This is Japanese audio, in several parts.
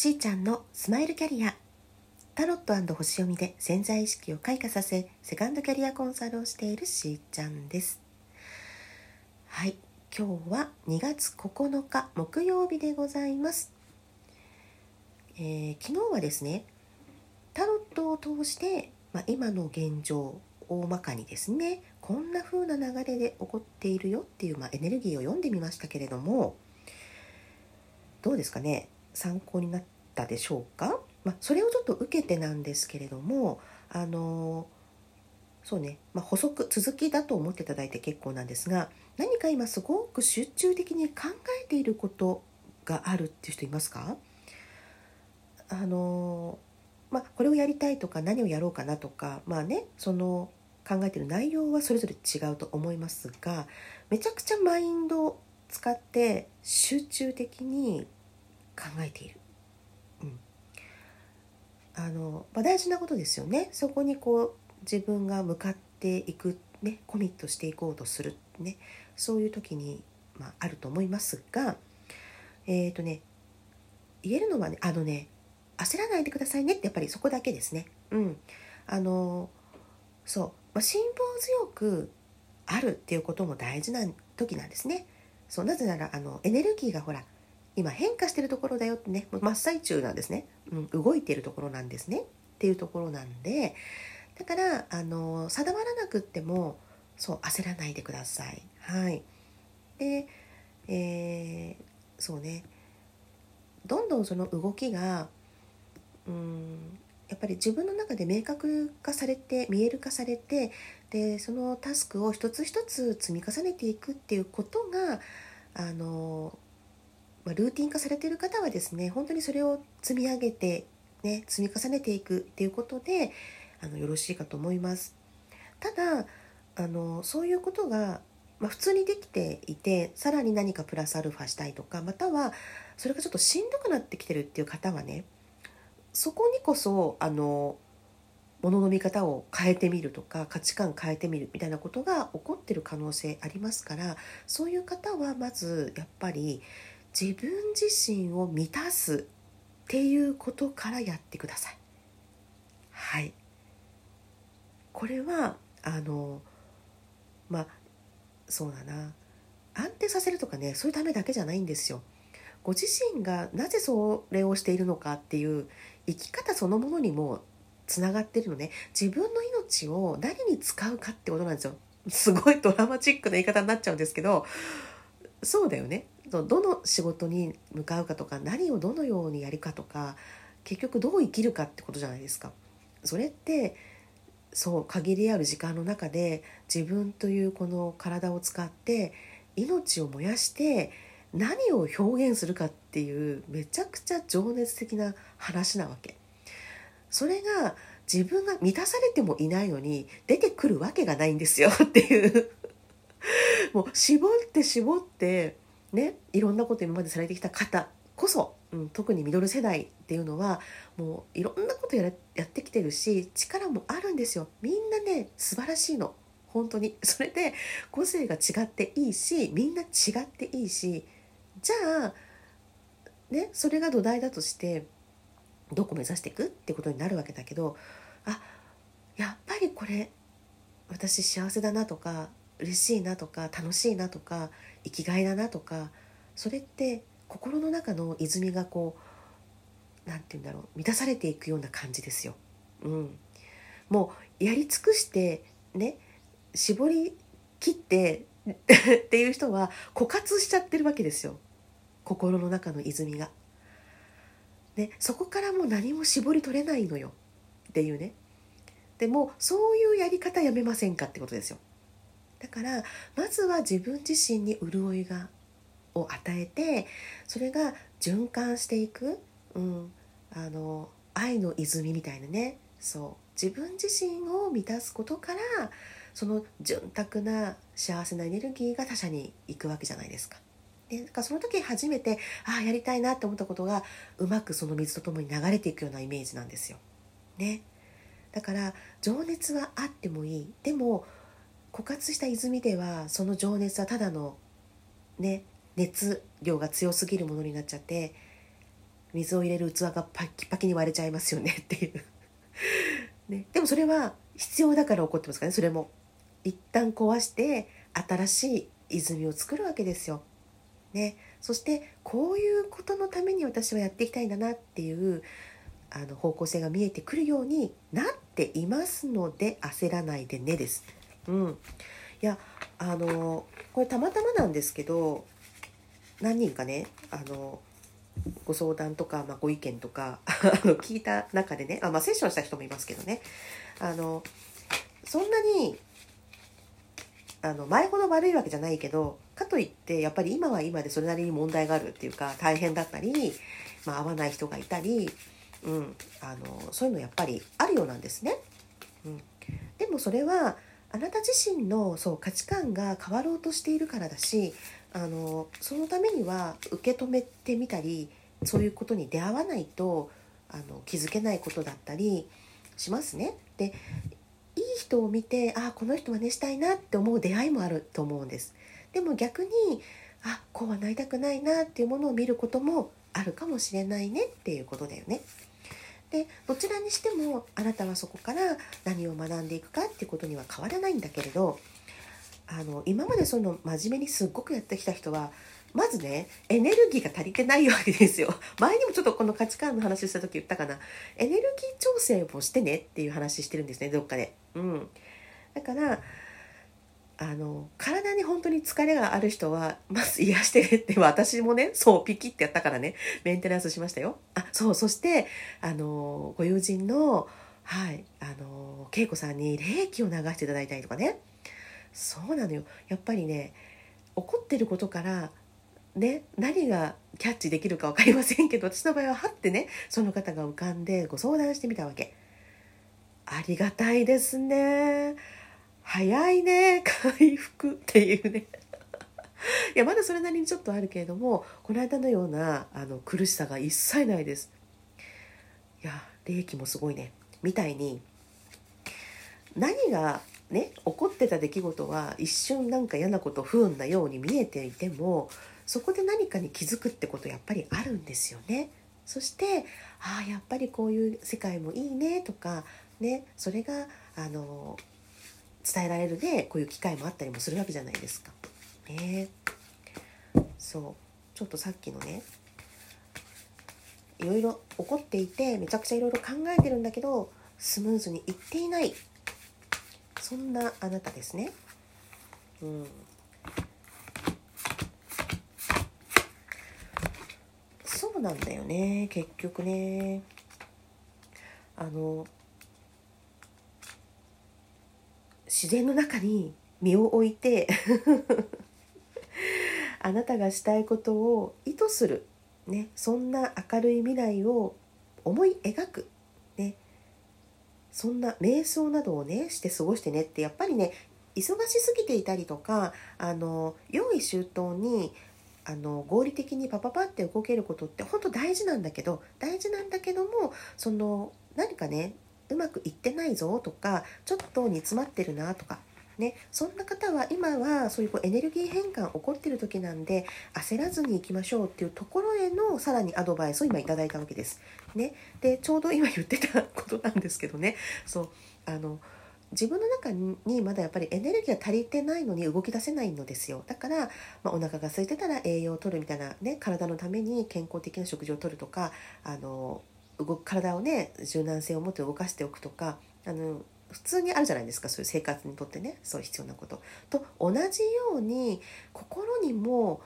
しーちゃんのスマイルキャリア。タロット星読みで潜在意識を開花させセカンドキャリアコンサルをしているしーちゃんです。はい。今日は2月9日木曜日でございます、えー、昨日はですねタロットを通して、まあ、今の現状大まかにですねこんな風な流れで起こっているよっていう、まあ、エネルギーを読んでみましたけれどもどうですかね？参考になったでしょうか、まあ、それをちょっと受けてなんですけれどもあのそうね、まあ、補足続きだと思っていただいて結構なんですが何か今すごく集中的に考えていることがあるっていう人いますか？あのまあ、これをやりたいとか何をやろうかなとかまあねその考えてる内容はそれぞれ違うと思いますがめちゃくちゃマインドを使って集中的に考えている、うん、あの、まあ、大事なことですよね。そこにこう自分が向かっていく、ね、コミットしていこうとする、ね、そういう時に、まあ、あると思いますがえっ、ー、とね言えるのはねあのね焦らないでくださいねってやっぱりそこだけですね。うん、あのそう、まあ、辛抱強くあるっていうことも大事な時なんですね。そう。なぜならあのエネルギーがほら今変化してるところだよってね真っ最中なんですね、うん、動いてるところなんですね。っていうところなんでだからあの定まらなくってもそう焦らないでください。はい。で、えー、そうね。どんどんその動きがうんやっぱり自分の中で明確化されて見える化されてでそのタスクを一つ一つ積み重ねていくっていうことがあのまあ、ルーティン化されている方はですね本当にそれを積み上げて、ね、積み重ねていくっていうことであのよろしいかと思います。ただあのそういうことが、まあ、普通にできていてさらに何かプラスアルファしたいとかまたはそれがちょっとしんどくなってきてるっていう方はねそこにこそあの物の見方を変えてみるとか価値観変えてみるみたいなことが起こってる可能性ありますからそういう方はまずやっぱり自分自身を満たすっていうことからやってください。はいこれはあのまあそうだな安定させるとかねそういうためだけじゃないんですよ。ご自身がなぜそれをしているのかっていう生き方そのものにもつながってるのね自分の命を何に使うかってことなんですよすごいドラマチックな言い方になっちゃうんですけどそうだよねどの仕事に向かうかとか何をどのようにやるかとか結局どう生きるかってことじゃないですか。それってそう限りある時間の中で自分というこの体を使って命を燃やして何を表現するかっていうめちゃくちゃ情熱的な話なわけ。それが自分が満たされてもいないのに出てくるわけがないんですよっていうもう絞って絞ってねいろんなこと今までされてきた方こそ、うん、特にミドル世代っていうのはもういろんなことややってきてるし力もあるんですよ。みんなね素晴らしいの。本当に。それで個性が違っていいしみんな違っていいしじゃあねそれが土台だとしてどこ目指していくってことになるわけだけどあやっぱりこれ私幸せだなとか嬉しいなとか楽しいなとか生きがいだなとかそれって心の中の泉がこう何て言うんだろう満たされていくような感じですよ。うん、もうやり尽くしてね絞り切って っていう人は枯渇しちゃってるわけですよ。心の中の泉が。ね、そこからもう何も絞り取れないのよ。っていうね。でもそういうやり方やめませんかってことですよ。だからまずは自分自身に潤いがを与えてそれが循環していく、うん、あの愛の泉みたいなねそう自分自身を満たすことからその潤沢な幸せなエネルギーが他者に行くわけじゃないですか。でだかその時初めてああやりたいなって思ったことがうまくその水とともに流れていくようなイメージなんですよ。ね。だから情熱はあってもいいでも枯渇した泉ではその情熱はただのね熱量が強すぎるものになっちゃって水を入れる器がパキパキに割れちゃいますよね っていうね、でもそれは必要だから起こってますからねそれも一旦壊して新しい泉を作るわけですよ。ね、そしてこういうことのために私はやっていきたいんだなっていうあの方向性が見えてくるようになっていますので焦らないでねです。うん、いやあのこれたまたまなんですけど何人かねあのご相談とか、まあ、ご意見とか 聞いた中でねあ、まあ、セッションした人もいますけどね。あのそんなにあの前ほど悪いわけじゃないけどかといってやっぱり今は今でそれなりに問題があるっていうか大変だったり、まあ、合わない人がいたり、うん、あのそういうのやっぱりあるようなんですね。うん、でもそれはあなた自身のそう価値観が変わろうとしているからだしあのそのためには受け止めてみたりそういうことに出会わないとあの気づけないことだったりしますね。でいい人を見てあこの人はねしたいなって思う出会いもあると思うんです。でも逆にあこうはなりたくないなっていうものを見ることもあるかもしれないねっていうことだよね。でどちらにしてもあなたはそこから何を学んでいくかっていうことには変わらないんだけれどあの今までその真面目にすっごくやってきた人はまずねエネルギーが足りてないわけですよ。前にもちょっとこの価値観の話した時言ったかな。エネルギー調整をしてねっていう話してるんですねどっかで。うん。だからあの体に本当に疲れがある人はまず癒してって私もねそうピキってやったからね。メンテナンスしましたよ。あそうそしてあのご友人のはいあの恵子さんに霊気を流していただいたりとかね。そうなのよ。やっぱりね怒ってることからね何がキャッチできるか分かりませんけど私の場合ははってねその方が浮かんでご相談してみたわけ。ありがたいですね。早いね回復っていうね。いやまだそれなりにちょっとあるけれどもこの間のようなあの苦しさが一切ないです。いや霊気もすごいね。みたいに何がね起こってた出来事は一瞬なんか嫌なこと不運なように見えていてもそこで何かに気づくってことやっぱりあるんですよね。そしてああやっぱりこういう世界もいいねとかねそれがあの伝えられるでこういう機会もあったりもするわけじゃないですか。ねそうちょっとさっきのねいろいろ起こっていてめちゃくちゃいろいろ考えてるんだけどスムーズにいっていないそんなあなたですね。うん、そうなんだよね結局ね。あの自然の中に身を置いて あなたがしたいことを意図する、ね、そんな明るい未来を思い描くねそんな瞑想などをねして過ごしてねってやっぱりね忙しすぎていたりとかあの用意周到にあの合理的にパパパって動けることって本当大事なんだけど大事なんだけどもその何かねうまくいってないぞとかちょっと煮詰まってるなとかね、そんな方は今はそういうこうエネルギー変換起こってる時なんで焦らずにいきましょうっていうところへのさらにアドバイスを今いいたわけです。ね、でちょうど今言ってたことなんですけどね。そう。あの自分の中にまだやっぱりエネルギーが足りてないのに動き出せないのですよ。だから、まあ、お腹が空いてたら栄養をとるみたいなね体のために健康的な食事をとるとかあの動く体をね柔軟性を持って動かしておくとかあの普通にあるじゃないですかそういう生活にとってねそう必要なこと。と同じように心にも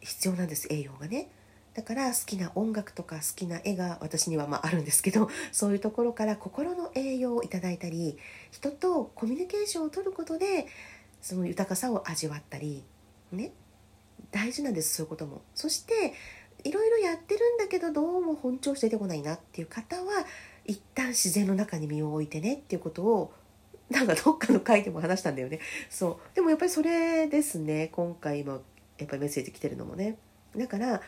必要なんです栄養がね。だから好きな音楽とか好きな絵が私にはまああるんですけどそういうところから心の栄養をいただいたり人とコミュニケーションをとることでその豊かさを味わったりね大事なんですそういうことも。そしていろいろやってるんだけどどうも本調子出てこないなっていう方は一旦自然の中に身を置いてねっていうことをなんかどっかの回でも話したんだよね。そう。でもやっぱりそれですね。今回今やっぱりメッセージ来てるのもね。だから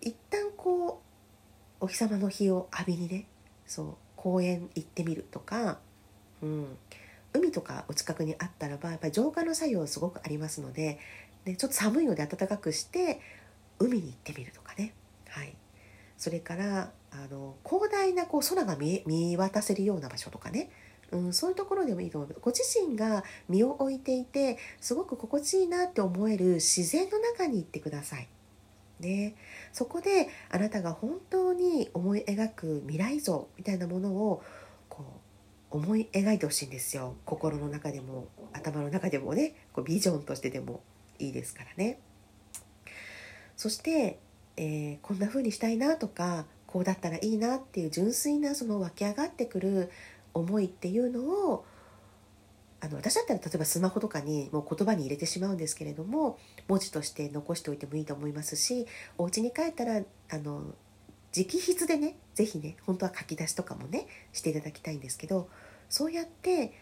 一旦こうお日様の日を浴びにねそう公園行ってみるとか、うん、海とかお近くにあったらばやっぱり浄化の作用すごくありますのででちょっと寒いので暖かくして海に行ってみるとかね、はい、それからあの広大なこう空が見見渡せるような場所とかね、うん、そういうところでもいいと思います。ご自身が身を置いていてすごく心地いいなって思える自然の中に行ってください。ね、そこであなたが本当に思い描く未来像みたいなものをこう思い描いてほしいんですよ。心の中でも頭の中でもね。こうビジョンとしてでも。いいですからね。そして、えー、こんな風にしたいなとかこうだったらいいなっていう純粋なその湧き上がってくる思いっていうのをあの私だったら例えばスマホとかにもう言葉に入れてしまうんですけれども文字として残しておいてもいいと思いますしお家に帰ったらあの直筆でね是非ね本当は書き出しとかもねしていただきたいんですけどそうやって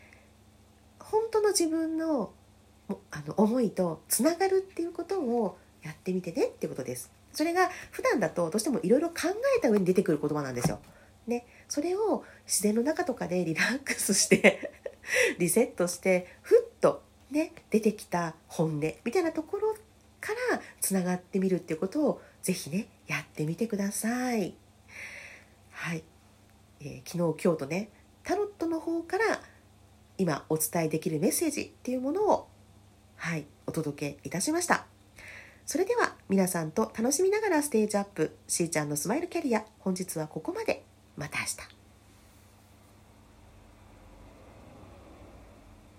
本当の自分のあの思いとつながるっていうことをやってみてねっていうことです。それが普段だとどうしてもいろいろ考えた上に出てくる言葉なんですよ。ね、それを自然の中とかでリラックスして リセットしてふっとね出てきた本音みたいなところからつながってみるっていうことをぜひねやってみてください。はい、えー、昨日今日とねタロットの方から今お伝えできるメッセージっていうものをはいお届けいたしました。それでは皆さんと楽しみながらステージアップしーちゃんのスマイルキャリア本日はここまでまた明日